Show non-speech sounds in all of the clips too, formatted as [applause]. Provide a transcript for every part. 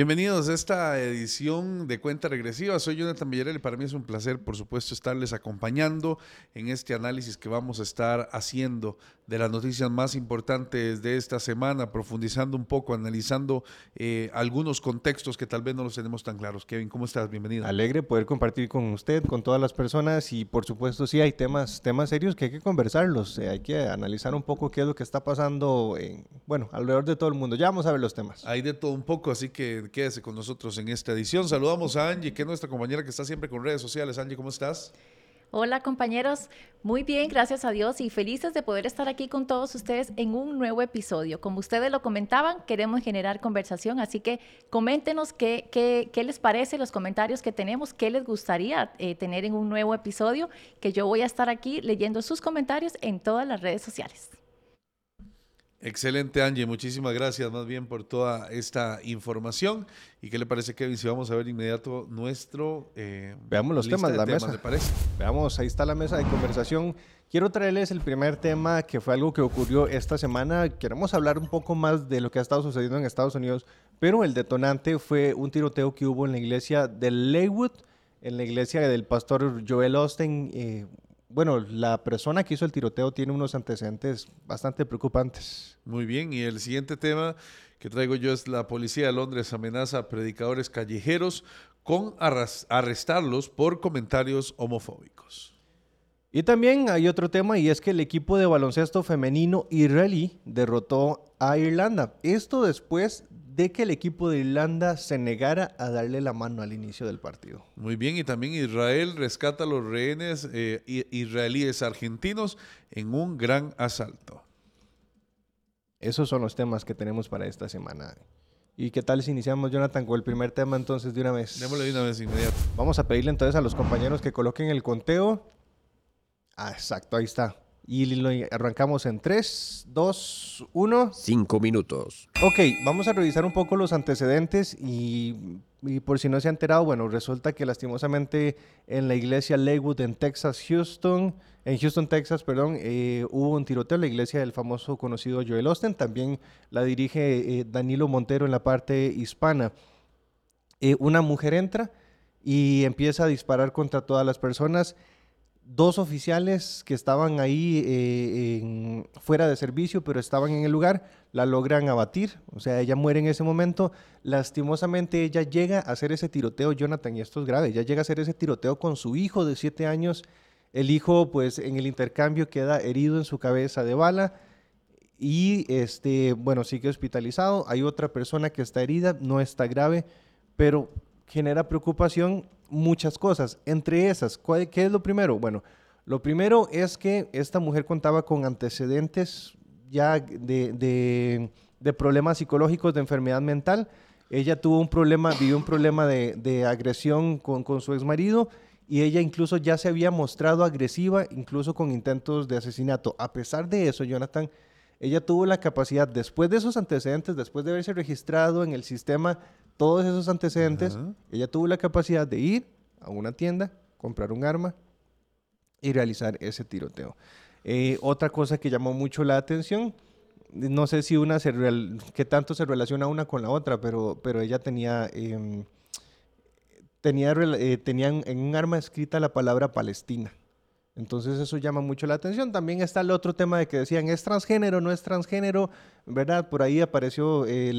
Bienvenidos a esta edición de Cuenta Regresiva. Soy Jonathan Villarreal y para mí es un placer, por supuesto, estarles acompañando en este análisis que vamos a estar haciendo de las noticias más importantes de esta semana, profundizando un poco, analizando eh, algunos contextos que tal vez no los tenemos tan claros. Kevin, ¿cómo estás? Bienvenido. Alegre poder compartir con usted, con todas las personas y por supuesto sí hay temas, temas serios que hay que conversarlos, eh, hay que analizar un poco qué es lo que está pasando, en, bueno, alrededor de todo el mundo. Ya vamos a ver los temas. Hay de todo un poco, así que quédese con nosotros en esta edición. Saludamos a Angie, que es nuestra compañera que está siempre con redes sociales. Angie, ¿cómo estás? Hola compañeros, muy bien, gracias a Dios y felices de poder estar aquí con todos ustedes en un nuevo episodio. Como ustedes lo comentaban, queremos generar conversación, así que coméntenos qué, qué, les parece, los comentarios que tenemos, qué les gustaría eh, tener en un nuevo episodio, que yo voy a estar aquí leyendo sus comentarios en todas las redes sociales. Excelente, Angie. Muchísimas gracias más bien por toda esta información. ¿Y qué le parece, Kevin? Si vamos a ver inmediato nuestro... Eh, Veamos los temas de la mesa. parece? Veamos, ahí está la mesa de conversación. Quiero traerles el primer tema que fue algo que ocurrió esta semana. Queremos hablar un poco más de lo que ha estado sucediendo en Estados Unidos, pero el detonante fue un tiroteo que hubo en la iglesia de Leywood, en la iglesia del pastor Joel Austin. Eh, bueno, la persona que hizo el tiroteo tiene unos antecedentes bastante preocupantes. Muy bien, y el siguiente tema que traigo yo es la policía de Londres amenaza a predicadores callejeros con arrestarlos por comentarios homofóbicos. Y también hay otro tema y es que el equipo de baloncesto femenino israelí derrotó a Irlanda. Esto después de que el equipo de Irlanda se negara a darle la mano al inicio del partido. Muy bien, y también Israel rescata a los rehenes eh, israelíes argentinos en un gran asalto. Esos son los temas que tenemos para esta semana. ¿Y qué tal si iniciamos, Jonathan, con el primer tema entonces de una vez? Démosle de una vez inmediato. Vamos a pedirle entonces a los compañeros que coloquen el conteo. Ah, exacto, ahí está. Y lo arrancamos en 3, 2, 1. 5 minutos. Ok, vamos a revisar un poco los antecedentes y, por si no se ha enterado, bueno, resulta que lastimosamente en la iglesia Leywood en Texas, Houston, en Houston, Texas, perdón, eh, hubo un tiroteo en la iglesia del famoso conocido Joel Austin. También la dirige eh, Danilo Montero en la parte hispana. Eh, una mujer entra y empieza a disparar contra todas las personas dos oficiales que estaban ahí eh, fuera de servicio, pero estaban en el lugar, la logran abatir, o sea, ella muere en ese momento. Lastimosamente ella llega a hacer ese tiroteo, Jonathan, y esto es grave, ella llega a hacer ese tiroteo con su hijo de siete años. El hijo, pues, en el intercambio queda herido en su cabeza de bala y, este, bueno, sigue hospitalizado. Hay otra persona que está herida, no está grave, pero genera preocupación muchas cosas. Entre esas, ¿qué es lo primero? Bueno, lo primero es que esta mujer contaba con antecedentes ya de, problemas psicológicos, de enfermedad mental. Ella tuvo un problema, vivió un problema de, agresión con, con su exmarido y ella incluso ya se había mostrado agresiva, incluso con intentos de asesinato. A pesar de eso, Jonathan, ella tuvo la capacidad, después de esos antecedentes, después de haberse registrado en el sistema todos esos antecedentes, ella tuvo la capacidad de ir a una tienda, comprar un arma y realizar ese tiroteo. Eh, otra cosa que llamó mucho la atención, no sé si una se qué tanto se relaciona una con la otra, pero, pero ella tenía, em, tenía, eh, tenían en un arma escrita la palabra Palestina. Entonces eso llama mucho la atención. También está el otro tema de que decían, ¿es transgénero, no es transgénero? ¿Verdad? Por ahí apareció eh,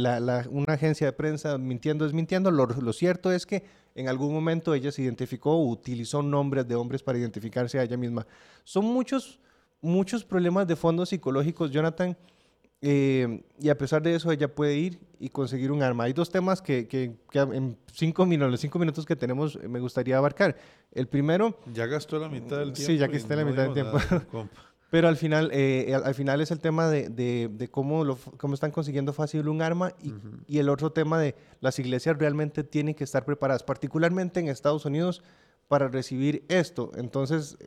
una agencia de prensa mintiendo, desmintiendo. Lo, lo cierto es que en algún momento ella se identificó utilizó nombres de hombres para identificarse a ella misma. Son muchos, muchos problemas de fondo psicológicos, Jonathan, eh, y a pesar de eso, ella puede ir y conseguir un arma. Hay dos temas que, que, en cinco minutos, los cinco minutos que tenemos me gustaría abarcar. El primero... Ya gastó la mitad del tiempo. Sí, ya gasté la mitad del tiempo. [laughs] Pero al final, eh, al, final es el tema de, de, cómo, lo, cómo están consiguiendo fácil un arma y, y, el otro tema de las iglesias realmente tienen que estar preparadas, particularmente en Estados Unidos, para recibir esto. Entonces,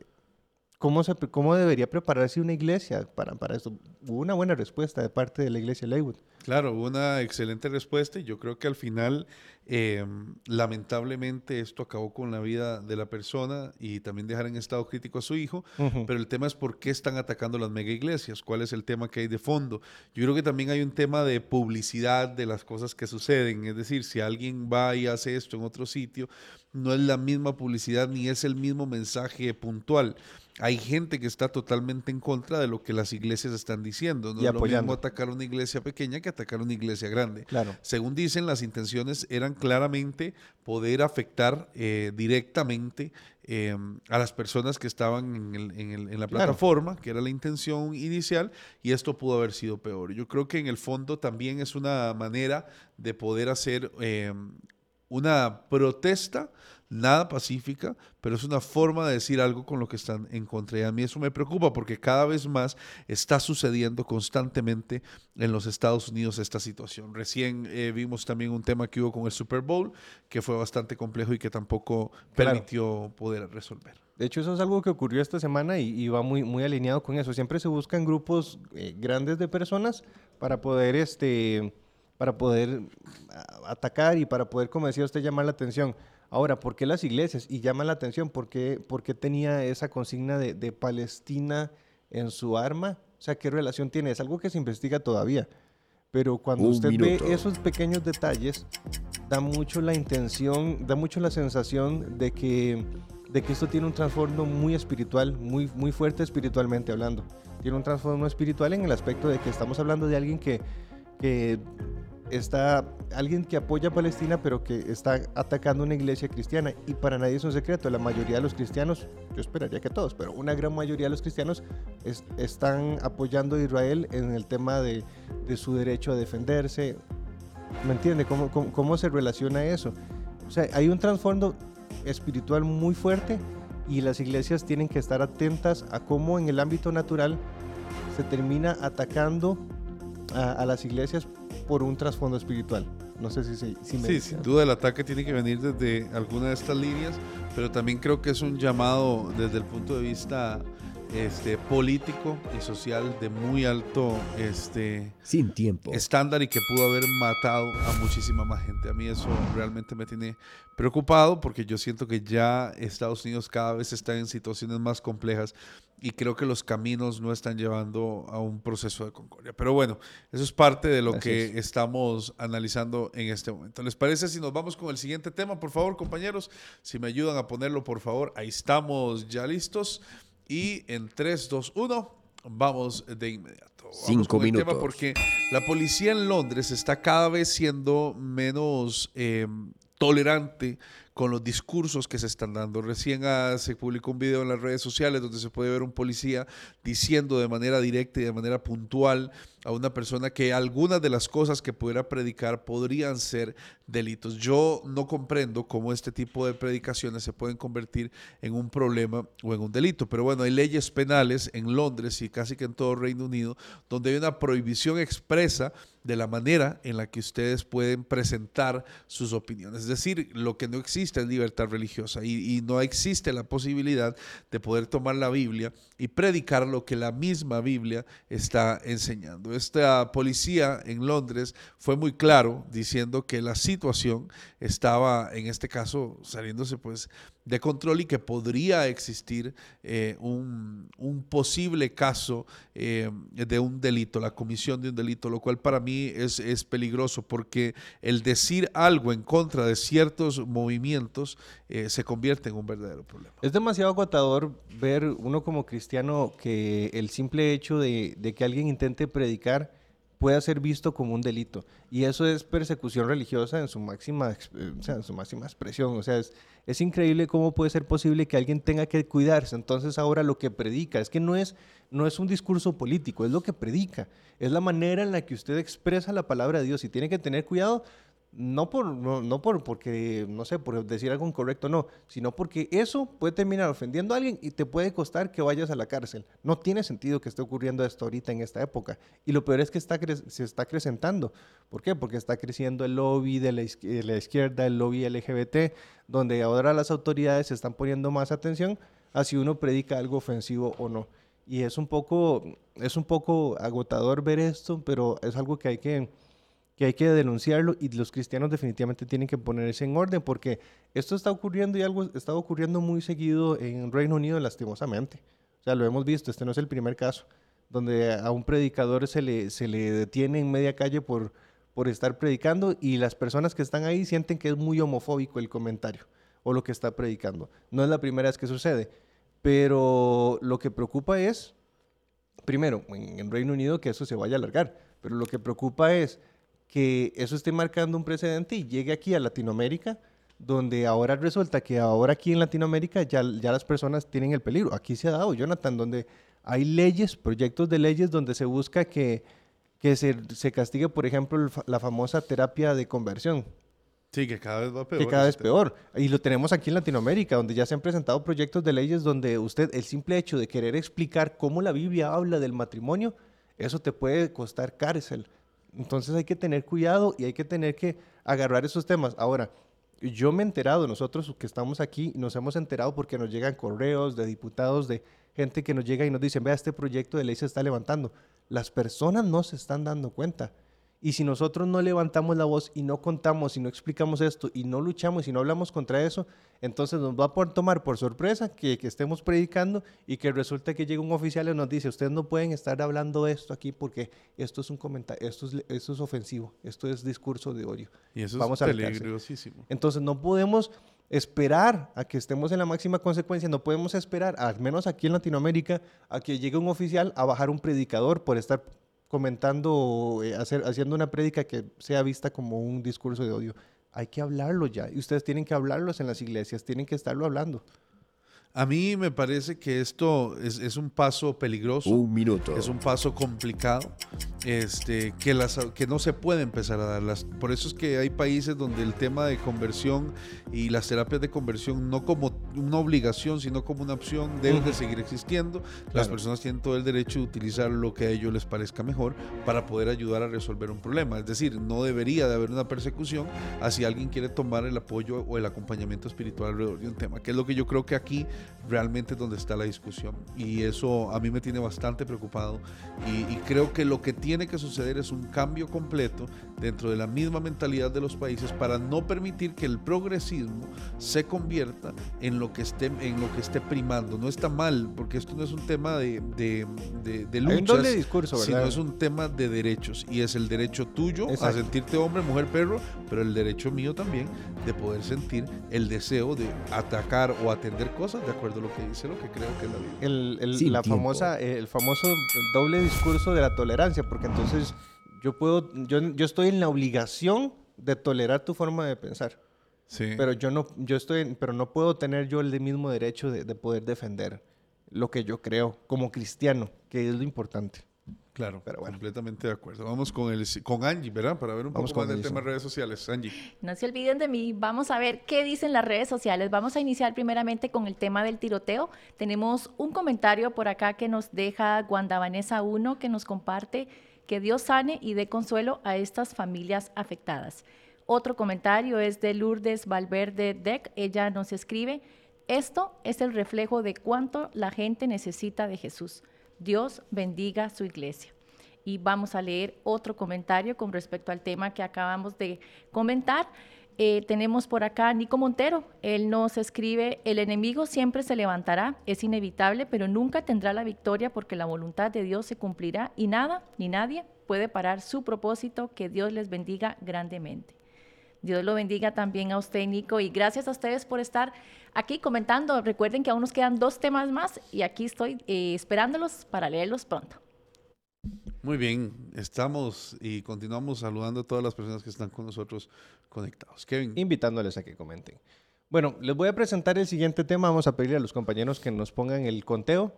¿Cómo, se, ¿Cómo debería prepararse una iglesia para, para esto? Hubo una buena respuesta de parte de la iglesia Leywood. Claro, una excelente respuesta y yo creo que al final, em, lamentablemente, esto acabó con la vida de la persona y también dejar en estado crítico a su hijo, pero el tema es por qué están atacando las mega iglesias, cuál es el tema que hay de fondo. Yo creo que también hay un tema de publicidad de las cosas que suceden, es decir, si alguien va y hace esto en otro sitio, no es la misma publicidad ni es el mismo mensaje puntual hay gente que está totalmente en contra de lo que las iglesias están diciendo. No es lo mismo atacar una iglesia pequeña que atacar una iglesia grande. Claro. Según dicen, las intenciones eran claramente poder afectar eh, directamente em, a las personas que estaban en, la plataforma, que era la intención inicial, y esto pudo haber sido peor. Yo creo que en el fondo también es una manera de poder hacer em, una protesta nada pacífica, pero es una forma de decir algo con lo que están en contra. Y a mí eso me preocupa porque cada vez más está sucediendo constantemente en los Estados Unidos esta situación. Recién eh, vimos también un tema que hubo con el Super Bowl, que fue bastante complejo y que tampoco permitió poder resolver. De hecho, eso es algo que ocurrió esta semana y, va muy, muy alineado con eso. Siempre se buscan grupos eh, grandes de personas para poder, este, para poder atacar y para poder, como decía usted, llamar la atención. Ahora, ¿por qué las iglesias? Y llama la atención, ¿por qué, tenía esa consigna de, Palestina en su arma? O sea, ¿qué relación tiene? Es algo que se investiga todavía. Pero cuando usted ve esos pequeños detalles, da mucho la intención, da mucho la sensación de que, de que esto tiene un trasfondo muy espiritual, muy, muy fuerte espiritualmente hablando. Tiene un trasfondo espiritual en el aspecto de que estamos hablando de alguien que, que está alguien que apoya a Palestina, pero que está atacando una iglesia cristiana. Y para nadie es un secreto. La mayoría de los cristianos, yo esperaría que todos, pero una gran mayoría de los cristianos están apoyando a Israel en el tema de, su derecho a defenderse. ¿Me entiende? ¿Cómo, ¿Cómo, se relaciona eso? O sea, hay un trasfondo espiritual muy fuerte y las iglesias tienen que estar atentas a cómo en el ámbito natural se termina atacando a las iglesias por un trasfondo espiritual. No sé si, si, si Sí, sin duda el ataque tiene que venir desde alguna de estas líneas, pero también creo que es un llamado desde el punto de vista este, político y social de muy alto este, Sin tiempo. estándar y que pudo haber matado a muchísima más gente. A mí eso realmente me tiene preocupado porque yo siento que ya Estados Unidos cada vez está en situaciones más complejas y creo que los caminos no están llevando a un proceso de concordia. Pero bueno, eso es parte de lo que estamos analizando en este momento. ¿Les parece si nos vamos con el siguiente tema? Por favor, compañeros, si me ayudan a ponerlo, por favor. Ahí estamos ya listos. Y en 3, 2, 1, vamos de inmediato. Vamos Cinco minutos. tema porque la policía en Londres está cada vez siendo menos eh, tolerante con los discursos que se están dando. Recién ah, se publicó un video en las redes sociales donde se puede ver un policía diciendo de manera directa y de manera puntual a una persona que algunas de las cosas que pudiera predicar podrían ser delitos. Yo no comprendo cómo este tipo de predicaciones se pueden convertir en un problema o en un delito, pero bueno, hay leyes penales en Londres y casi que en todo Reino Unido donde hay una prohibición expresa de la manera en la que ustedes pueden presentar sus opiniones. Es decir, lo que no existe es libertad religiosa y, no existe la posibilidad de poder tomar la Biblia y predicar lo que la misma Biblia está enseñando. Esta policía en Londres fue muy claro diciendo que la situación estaba, en este caso, saliéndose pues de control y que podría existir eh, un, posible caso eh, de un delito, la comisión de un delito, lo cual para mí es, es, peligroso porque el decir algo en contra de ciertos movimientos eh, se convierte en un verdadero problema. Es demasiado agotador ver uno como cristiano que el simple hecho de, de que alguien intente predicar pueda ser visto como un delito. Y eso es persecución religiosa en su máxima, eh, en su máxima expresión. O sea, es, es increíble cómo puede ser posible que alguien tenga que cuidarse. Entonces ahora lo que predica es que no es, no es un discurso político, es lo que predica. Es la manera en la que usted expresa la palabra de Dios y tiene que tener cuidado no por, no, por, porque, no sé, por decir algo incorrecto, no, sino porque eso puede terminar ofendiendo a alguien y te puede costar que vayas a la cárcel. No tiene sentido que esté ocurriendo esto ahorita en esta época. Y lo peor es que está se está acrecentando. ¿Por qué? Porque está creciendo el lobby de la, izquierda, el lobby LGBT, donde ahora las autoridades están poniendo más atención a si uno predica algo ofensivo o no. Y es un poco, es un poco agotador ver esto, pero es algo que hay que que hay que denunciarlo y los cristianos definitivamente tienen que ponerse en orden porque esto está ocurriendo y algo está ocurriendo muy seguido en Reino Unido lastimosamente. O sea, lo hemos visto, este no es el primer caso, donde a un predicador se le, se le detiene en media calle por, por estar predicando y las personas que están ahí sienten que es muy homofóbico el comentario o lo que está predicando. No es la primera vez que sucede, pero lo que preocupa es, primero, en, en Reino Unido que eso se vaya a alargar, pero lo que preocupa es que eso esté marcando un precedente y llegue aquí a Latinoamérica, donde ahora resulta que ahora aquí en Latinoamérica ya, ya las personas tienen el peligro. Aquí se ha dado, Jonathan, donde hay leyes, proyectos de leyes donde se busca que, que se, se castigue, por ejemplo, la famosa terapia de conversión. Sí, que cada vez va peor. Que cada vez peor. Y lo tenemos aquí en Latinoamérica, donde ya se han presentado proyectos de leyes donde usted, el simple hecho de querer explicar cómo la Biblia habla del matrimonio, eso te puede costar cárcel. Entonces hay que tener cuidado y hay que tener que agarrar esos temas. Ahora, yo me he enterado, nosotros que estamos aquí, nos hemos enterado porque nos llegan correos de diputados, de gente que nos llega y nos dicen, vea, este proyecto de ley se está levantando. Las personas no se están dando cuenta. Y si nosotros no levantamos la voz y no contamos y no explicamos esto y no luchamos y no hablamos contra eso, entonces nos va a tomar por sorpresa que, que estemos predicando y que resulta que llega un oficial y nos dice, ustedes no pueden estar hablando esto aquí porque esto es un comentario, esto es, esto es ofensivo, esto es discurso de odio. Y eso Vamos es a peligrosísimo. Entonces no podemos esperar a que estemos en la máxima consecuencia, no podemos esperar, al menos aquí en Latinoamérica, a que llegue un oficial a bajar un predicador por estar comentando, eh, hacer, haciendo una prédica que sea vista como un discurso de odio. Hay que hablarlo ya. Y ustedes tienen que hablarlos en las iglesias, tienen que estarlo hablando. A mí me parece que esto es, es, un paso peligroso. Un minuto. Es un paso complicado este, que, las, que no se puede empezar a darlas. Por eso es que hay países donde el tema de conversión y las terapias de conversión no como una obligación, sino como una opción, deben de seguir existiendo. Las personas tienen todo el derecho de utilizar lo que a ellos les parezca mejor para poder ayudar a resolver un problema. Es decir, no debería de haber una persecución hacia alguien quiere tomar el apoyo o el acompañamiento espiritual alrededor de un tema, que es lo que yo creo que aquí realmente es donde está la discusión. Y eso a mí me tiene bastante preocupado y, y creo que lo que tiene que suceder es un cambio completo dentro de la misma mentalidad de los países para no permitir que el progresismo se convierta en lo que esté, en lo que esté primando. No está mal, porque esto no es un tema de, de, de, de Hay un luchas, doble discurso, sino es un tema de derechos. Y es el derecho tuyo a sentirte hombre, mujer, perro, pero el derecho mío también de poder sentir el deseo de atacar o atender cosas de acuerdo a lo que dice, lo que creo que es la Biblia. el, el- Sin la tiempo. famosa, eh, el famoso doble discurso de la tolerancia, porque entonces yo puedo, yo, yo estoy en la obligación de tolerar tu forma de pensar, Sí. pero yo no, yo estoy, pero no puedo tener yo el mismo derecho de, de poder defender lo que yo creo como cristiano, que es lo importante. Claro, Pero bueno. completamente de acuerdo. Vamos con el con Angie, ¿verdad? Para ver un Vamos poco con más del tema de redes sociales. Angie. No se olviden de mí. Vamos a ver qué dicen las redes sociales. Vamos a iniciar primeramente con el tema del tiroteo. Tenemos un comentario por acá que nos deja Guanda Vanessa 1 que nos comparte que Dios sane y dé consuelo a estas familias afectadas. Otro comentario es de Lourdes Valverde Deck. Ella nos escribe, esto es el reflejo de cuánto la gente necesita de Jesús. Dios bendiga su iglesia. Y vamos a leer otro comentario con respecto al tema que acabamos de comentar. Eh, tenemos por acá Nico Montero. Él nos escribe, el enemigo siempre se levantará, es inevitable, pero nunca tendrá la victoria porque la voluntad de Dios se cumplirá y nada ni nadie puede parar su propósito. Que Dios les bendiga grandemente. Dios lo bendiga también a usted, Nico, y gracias a ustedes por estar aquí comentando. Recuerden que aún nos quedan dos temas más y aquí estoy eh, esperándolos para leerlos pronto. Muy bien, estamos y continuamos saludando a todas las personas que están con nosotros conectados. Kevin. invitándoles a que comenten. Bueno, les voy a presentar el siguiente tema. Vamos a pedirle a los compañeros que nos pongan el conteo.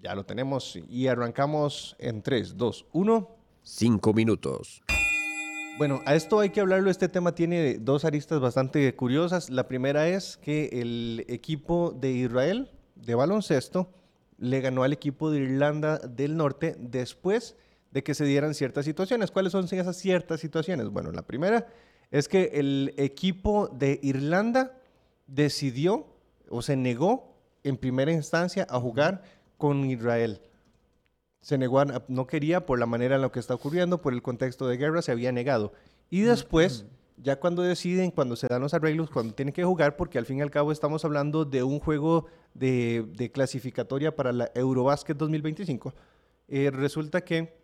Ya lo tenemos y arrancamos en 3, 2, 1. Cinco minutos. Bueno, a esto hay que hablarlo. Este tema tiene dos aristas bastante curiosas. La primera es que el equipo de Israel de baloncesto le ganó al equipo de Irlanda del Norte después de que se dieran ciertas situaciones. ¿Cuáles son esas ciertas situaciones? Bueno, la primera es que el equipo de Irlanda decidió o se negó en primera instancia a jugar con Israel. Se negó, no quería por la manera en la que está ocurriendo, por el contexto de guerra, se había negado. Y después, ya cuando deciden, cuando se dan los arreglos, cuando tienen que jugar, porque al fin y al cabo estamos hablando de un juego de, clasificatoria para la Eurobasket 2025, eh, resulta que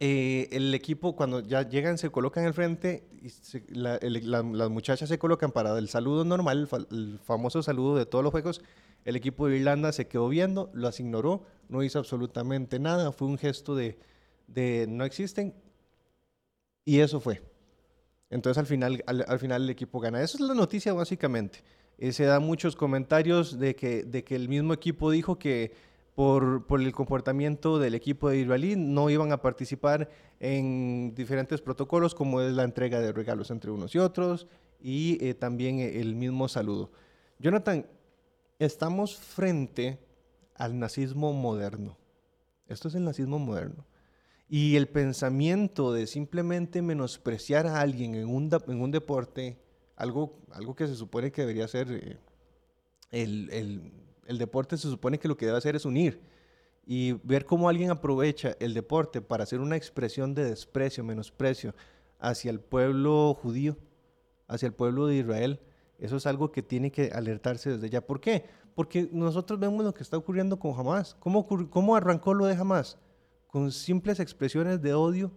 eh, el equipo cuando ya llegan se colocan al frente, y las muchachas se colocan para el saludo normal, el, famoso saludo de todos los juegos, el equipo de Irlanda se quedó viendo, las ignoró, no hizo absolutamente nada, fue un gesto de, no existen y eso fue. Entonces al final, al, final el equipo gana. Esa es la noticia básicamente. Eh, se dan muchos comentarios de que, de que el mismo equipo dijo que por, por, el comportamiento del equipo de Israelí no iban a participar en diferentes protocolos como es la entrega de regalos entre unos y otros y eh, también el mismo saludo. Jonathan, estamos frente al nazismo moderno. Esto es el nazismo moderno. Y el pensamiento de simplemente menospreciar a alguien en un, en un deporte, algo, algo que se supone que debería ser, eh, el, el, el deporte se supone que lo que debe hacer es unir. Y ver cómo alguien aprovecha el deporte para hacer una expresión de desprecio, menosprecio hacia el pueblo judío, hacia el pueblo de Israel, eso es algo que tiene que alertarse desde ya. ¿Por qué? Porque nosotros vemos lo que está ocurriendo con Hamas. ¿Cómo, cómo arrancó lo de Hamas? con simples expresiones de odio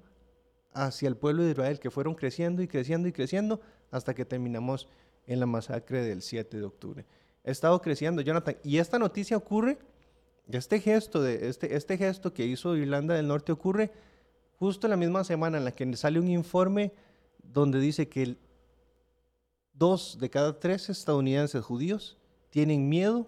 hacia el pueblo de Israel que fueron creciendo y creciendo y creciendo hasta que terminamos en la masacre del 7 de octubre. Estado creciendo, Jonathan, y esta noticia ocurre, este gesto, este, este gesto que hizo Irlanda del Norte ocurre justo la misma semana en la que sale un informe donde dice que dos de cada tres estadounidenses judíos tienen miedo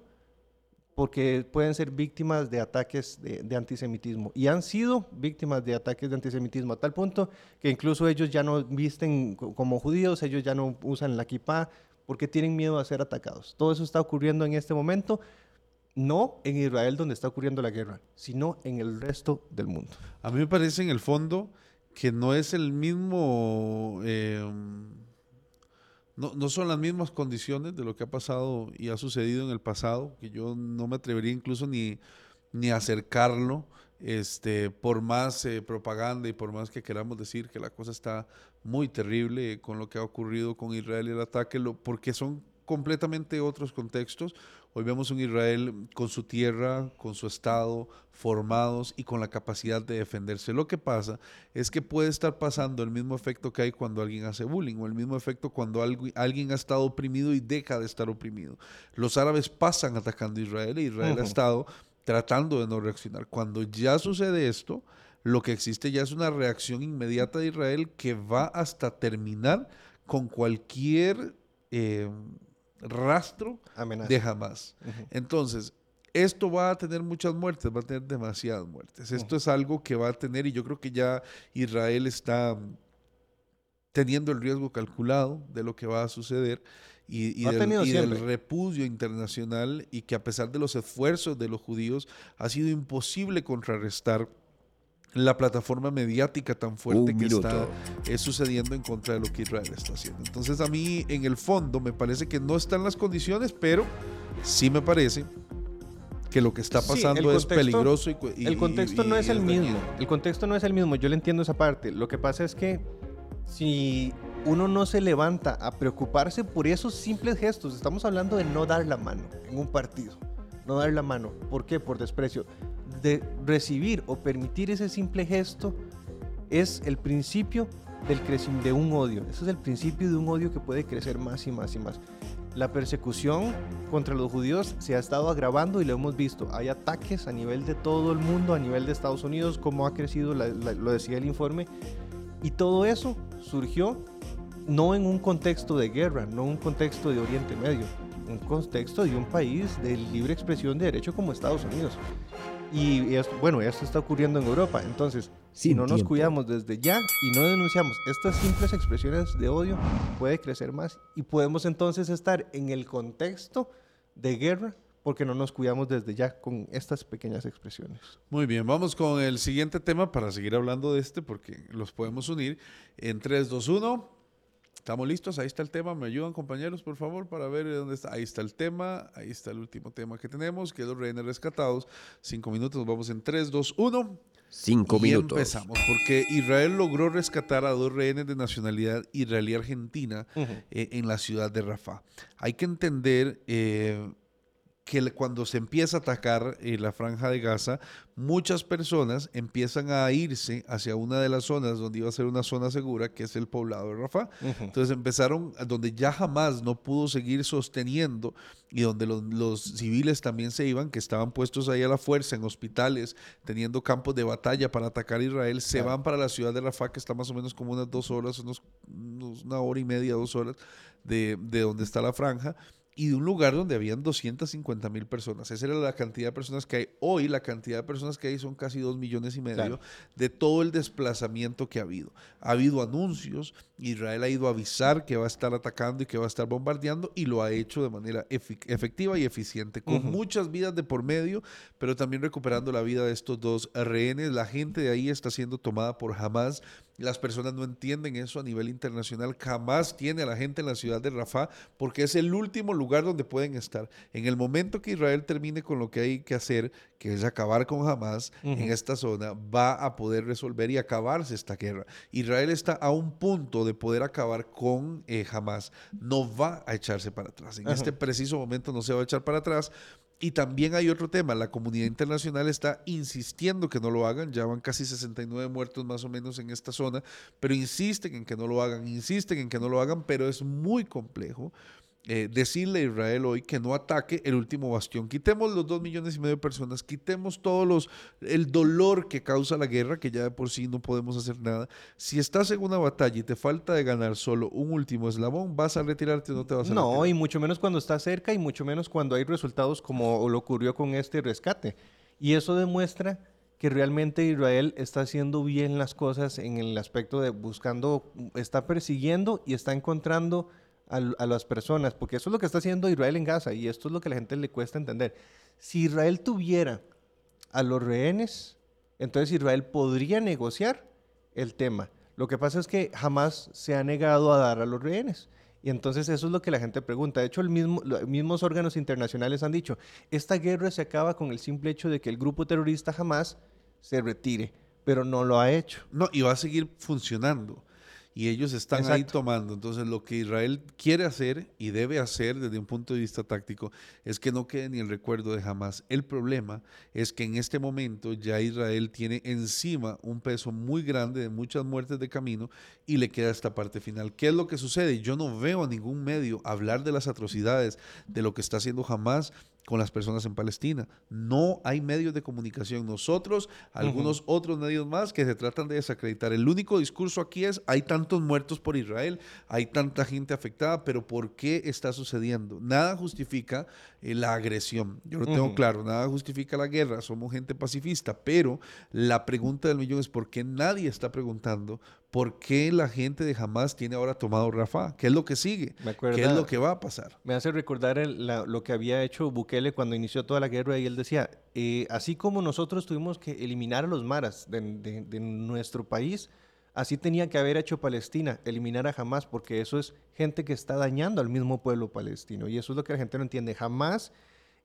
porque pueden ser víctimas de ataques de, antisemitismo. Y han sido víctimas de ataques de antisemitismo a tal punto que incluso ellos ya no visten como judíos, ellos ya no usan la kippah porque tienen miedo a ser atacados. Todo eso está ocurriendo en este momento, no en Israel donde está ocurriendo la guerra, sino en el resto del mundo. A mí me parece en el fondo que no es el mismo... Eh, no, no, son las mismas condiciones de lo que ha pasado y ha sucedido en el pasado, que yo no me atrevería incluso ni, ni acercarlo, este, por más eh, propaganda y por más que queramos decir que la cosa está muy terrible con lo que ha ocurrido con Israel y el ataque, lo, porque son completamente otros contextos. Hoy vemos un Israel con su tierra, con su Estado, formados y con la capacidad de defenderse. Lo que pasa es que puede estar pasando el mismo efecto que hay cuando alguien hace bullying o el mismo efecto cuando alguien ha estado oprimido y deja de estar oprimido. Los árabes pasan atacando a Israel y Israel ha estado tratando de no reaccionar. Cuando ya sucede esto, lo que existe ya es una reacción inmediata de Israel que va hasta terminar con cualquier... Eh, rastro de jamás. Entonces, esto va a tener muchas muertes, va a tener demasiadas muertes. Esto es algo que va a tener, y yo creo que ya Israel está teniendo el riesgo calculado de lo que va a suceder y, del, repudio internacional y que a pesar de los esfuerzos de los judíos ha sido imposible contrarrestar la plataforma mediática tan fuerte que está eh, sucediendo en contra de lo que Israel está haciendo. Entonces a mí en el fondo me parece que no están las condiciones, pero sí me parece que lo que está pasando es peligroso y, el contexto no es el mismo. El contexto no es el mismo. Yo le entiendo esa parte. Lo que pasa es que si uno no se levanta a preocuparse por esos simples gestos, estamos hablando de no dar la mano en un partido. No dar la mano. ¿Por qué? Por desprecio de recibir o permitir ese simple gesto es el principio del de un odio. Ese es el principio de un odio que puede crecer más y más y más. La persecución contra los judíos se ha estado agravando y lo hemos visto. Hay ataques a nivel de todo el mundo, a nivel de Estados Unidos, como ha crecido, lo decía el informe. Y todo eso surgió no en un contexto de guerra, no en un contexto de Oriente Medio, un contexto de un país de libre expresión de derecho como Estados Unidos. Y bueno, esto está ocurriendo en Europa. Entonces, si no nos cuidamos desde ya y no denunciamos estas simples expresiones de odio, puede crecer más y podemos entonces estar en el contexto de guerra porque no nos cuidamos desde ya con estas pequeñas expresiones. Muy bien, vamos con el siguiente tema para seguir hablando de este porque los podemos unir en 3, 2, 1. Estamos listos, ahí está el tema. ¿Me ayudan compañeros, por favor, para ver dónde está? Ahí está el tema, ahí está el último tema que tenemos, que es los rehenes rescatados. Cinco minutos, vamos en tres, dos, uno. Cinco y minutos. Empezamos, porque Israel logró rescatar a dos rehenes de nacionalidad israelí-argentina eh, en la ciudad de Rafah. Hay que entender eh, que cuando se empieza a atacar eh, la franja de Gaza, muchas personas empiezan a irse hacia una de las zonas donde iba a ser una zona segura, que es el poblado de Rafah. Entonces empezaron donde ya jamás no pudo seguir sosteniendo y donde los, los civiles también se iban, que estaban puestos ahí a la fuerza en hospitales, teniendo campos de batalla para atacar a Israel, se Claro. van para la ciudad de Rafah, que está más o menos como unas dos horas, unos- una hora y media, dos horas de, de donde está la franja. Y de un lugar donde habían 250 mil personas. Esa era la cantidad de personas que hay. Hoy la cantidad de personas que hay son casi dos millones y medio Claro. de todo el desplazamiento que ha habido. Ha habido anuncios, Israel ha ido a avisar que va a estar atacando y que va a estar bombardeando y lo ha hecho de manera efectiva y eficiente, con muchas vidas de por medio, pero también recuperando la vida de estos dos rehenes. La gente de ahí está siendo tomada por Hamas. Las personas no entienden eso a nivel internacional. Jamás tiene a la gente en la ciudad de Rafah porque es el último lugar donde pueden estar. En el momento que Israel termine con lo que hay que hacer, que es acabar con Hamas en esta zona, va a poder resolver y acabarse esta guerra. Israel está a un punto de poder acabar con eh, Hamas. No va a echarse para atrás. En este preciso momento no se va a echar para atrás. Y también hay otro tema, la comunidad internacional está insistiendo que no lo hagan, ya van casi 69 muertos más o menos en esta zona, pero insisten en que no lo hagan, insisten en que no lo hagan, pero es muy complejo eh, decirle a Israel hoy que no ataque el último bastión. Quitemos los dos millones y medio de personas, quitemos todos los, el dolor que causa la guerra, que ya de por sí no podemos hacer nada. Si estás en una batalla y te falta de ganar solo un último eslabón, ¿vas a retirarte o no te vas a No, retirar? y mucho menos cuando está cerca y mucho menos cuando hay resultados como lo ocurrió con este rescate. Y eso demuestra que realmente Israel está haciendo bien las cosas en el aspecto de buscando, está persiguiendo y está encontrando a, las personas, porque eso es lo que está haciendo Israel en Gaza y esto es lo que a la gente le cuesta entender. Si Israel tuviera a los rehenes, entonces Israel podría negociar el tema. Lo que pasa es que jamás se ha negado a dar a los rehenes. Y entonces eso es lo que la gente pregunta. De hecho, los mismos órganos internacionales han dicho, esta guerra se acaba con el simple hecho de que el grupo terrorista jamás se retire, pero no lo ha hecho. No, y va a seguir funcionando. Y ellos están ahí tomando. Entonces, lo que Israel quiere hacer y debe hacer desde un punto de vista táctico es que no quede ni el recuerdo de jamás. El problema es que en este momento ya Israel tiene encima un peso muy grande de muchas muertes de camino y le queda esta parte final. ¿Qué es lo que sucede? Yo no veo a ningún medio hablar de las atrocidades de lo que está haciendo jamás con las personas en Palestina. No hay medios de comunicación. Nosotros, algunos otros medios más que se tratan de desacreditar. El único discurso aquí es, hay tantos muertos por Israel, hay tanta gente afectada, pero ¿por qué está sucediendo? Nada justifica eh, la agresión. Yo lo tengo claro, nada justifica la guerra, somos gente pacifista, pero la pregunta del millón es ¿por qué nadie está preguntando por qué la gente de Hamas tiene ahora tomado Rafah? ¿Qué es lo que sigue? Me acuerda- ¿Qué es lo que va a pasar? Me hace recordar el- la- lo que había hecho Bukele cuando inició toda la guerra y él decía, eh, así como nosotros tuvimos que eliminar a los maras de, de- de nuestro país, así tenía que haber hecho Palestina, eliminar a Hamas, porque eso es gente que está dañando al mismo pueblo palestino. Y eso es lo que la gente no entiende. Hamas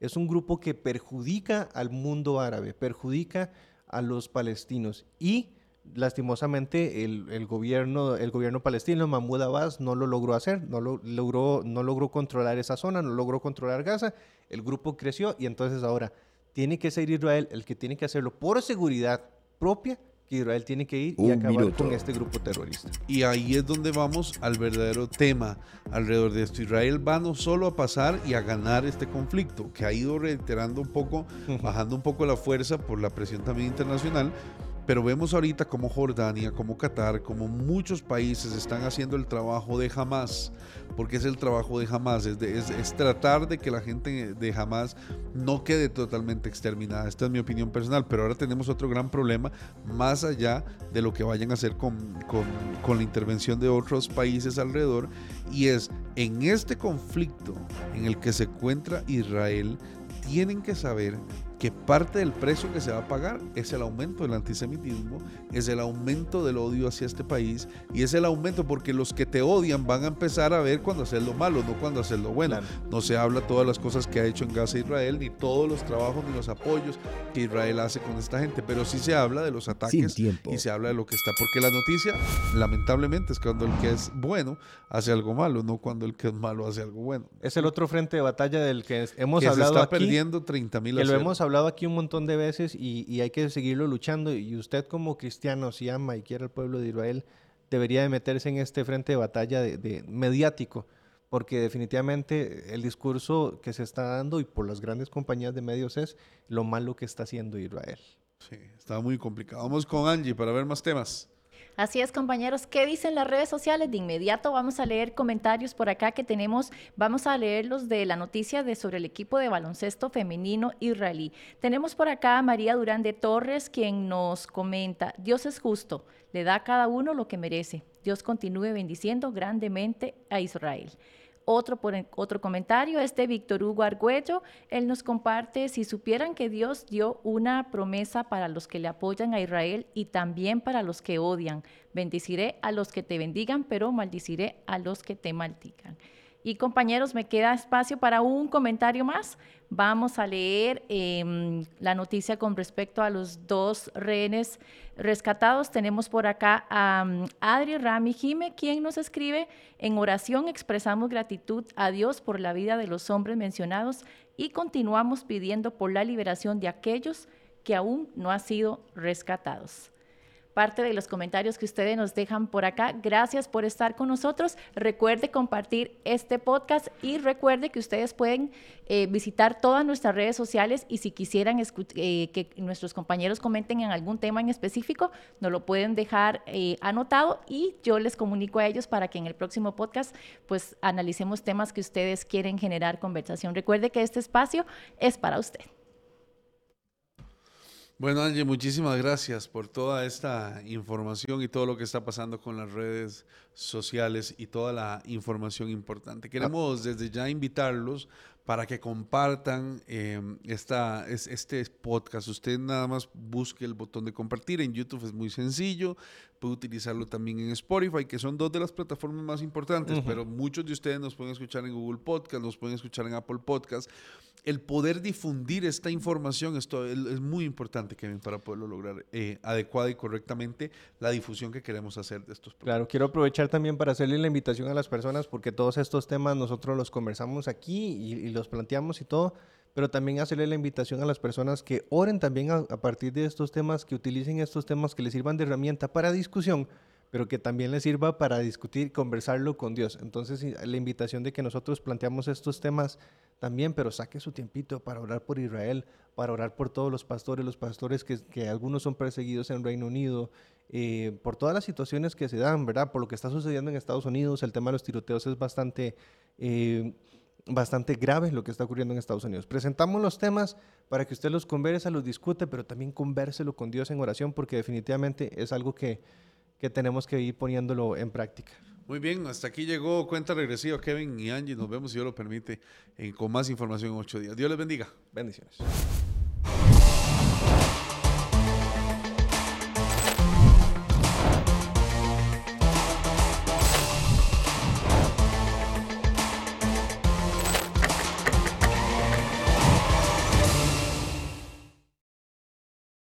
es un grupo que perjudica al mundo árabe, perjudica a los palestinos y lastimosamente el, gobierno el gobierno palestino Mahmoud Abbas no lo logró hacer no lo logró no logró controlar esa zona no logró controlar Gaza el grupo creció y entonces ahora tiene que ser Israel el que tiene que hacerlo por seguridad propia que Israel tiene que ir y acabar minuto. con este grupo terrorista Y ahí es donde vamos al verdadero tema alrededor de esto. Israel va no solo a pasar y a ganar este conflicto, que ha ido reiterando un poco, bajando un poco la fuerza por la presión también internacional, pero vemos ahorita como Jordania, como Qatar, como muchos países están haciendo el trabajo de Hamas, porque es el trabajo de Hamas, es, tratar de que la gente de Hamas no quede totalmente exterminada. Esta es mi opinión personal, pero ahora tenemos otro gran problema, más allá de lo que vayan a hacer con- con la intervención de otros países alrededor, y es en este conflicto en el que se encuentra Israel, tienen que saber que parte del precio que se va a pagar es el aumento del antisemitismo, es el aumento del odio hacia este país y es el aumento porque los que te odian van a empezar a ver cuando haces lo malo, no cuando haces lo bueno. No se habla todas las cosas que ha hecho en Gaza Israel, ni todos los trabajos ni los apoyos que Israel hace con esta gente, pero sí se habla de los ataques y se habla de lo que está, porque la noticia lamentablemente es cuando el que es bueno hace algo malo, no cuando el que es malo hace algo bueno. Es el otro frente de batalla del que hemos hablado se está perdiendo 30 mil que lo hemos hablado aquí un montón de veces y, hay que seguirlo luchando. Y usted como cristiano, si ama y quiere al pueblo de Israel, debería de meterse en este frente de batalla de, mediático, porque definitivamente el discurso que se está dando y por las grandes compañías de medios es lo malo que está haciendo Israel. Sí, está muy complicado. Vamos con Angie para ver más temas. Así es, compañeros. ¿Qué dicen las redes sociales? De inmediato vamos a leer comentarios por acá que tenemos. Vamos a leerlos de la noticia de sobre el equipo de baloncesto femenino israelí. Tenemos por acá a María Durán de Torres, quien nos comenta, Dios es justo, le da a cada uno lo que merece. Dios continúe bendiciendo grandemente a Israel. Otro, por, otro comentario es de Víctor Hugo Argüello. Él nos comparte, si supieran que Dios dio una promesa para los que le apoyan a Israel y también para los que odian. Bendiciré a los que te bendigan, pero maldiciré a los que te maldigan. Y compañeros, me queda espacio para un comentario más. Vamos a leer em, la noticia con respecto a los dos rehenes rescatados. Tenemos por acá a um, Adri Rami Jime, quien nos escribe, en oración expresamos gratitud a Dios por la vida de los hombres mencionados y continuamos pidiendo por la liberación de aquellos que aún no han sido rescatados parte de los comentarios que ustedes nos dejan por acá. Gracias por estar con nosotros. Recuerde compartir este podcast y recuerde que ustedes pueden eh, visitar todas nuestras redes sociales y si quisieran eh, que nuestros compañeros comenten en algún tema en específico, nos lo pueden dejar eh, anotado y yo les comunico a ellos para que en el próximo podcast pues analicemos temas que ustedes quieren generar conversación. Recuerde que este espacio es para usted. Bueno, Angie, muchísimas gracias por toda esta información y todo lo que está pasando con las redes sociales y toda la información importante. Queremos desde ya invitarlos para que compartan em, esta, este podcast. Usted nada más busque el botón de compartir. En YouTube es muy sencillo. Puede utilizarlo también en Spotify, que son dos de las plataformas más importantes, pero muchos de ustedes nos pueden escuchar en Google Podcast, nos pueden escuchar en Apple Podcast. El poder difundir esta información esto es, muy importante, Kevin, para poderlo lograr eh, adecuada y correctamente la difusión que queremos hacer de estos programas. Claro, quiero aprovechar también para hacerle la invitación a las personas, porque todos estos temas nosotros los conversamos aquí y, los planteamos y todo, pero también hacerle la invitación a las personas que oren también a, partir de estos temas, que utilicen estos temas, que les sirvan de herramienta para discusión, pero que también les sirva para discutir, conversarlo con Dios. Entonces, la invitación de que nosotros planteamos estos temas también, pero saque su tiempito para orar por Israel, para orar por todos los pastores, los pastores que, algunos son perseguidos en Reino Unido, eh, por todas las situaciones que se dan, ¿verdad? Por lo que está sucediendo en Estados Unidos, el tema de los tiroteos es bastante... Eh, bastante grave lo que está ocurriendo en Estados Unidos. Presentamos los temas para que usted los converse, los discute, pero también convérselo con Dios en oración, porque definitivamente es algo que, que tenemos que ir poniéndolo en práctica. Muy bien, hasta aquí llegó cuenta regresiva Kevin y Angie. Nos vemos, si Dios lo permite, con más información en ocho días. Dios les bendiga. Bendiciones.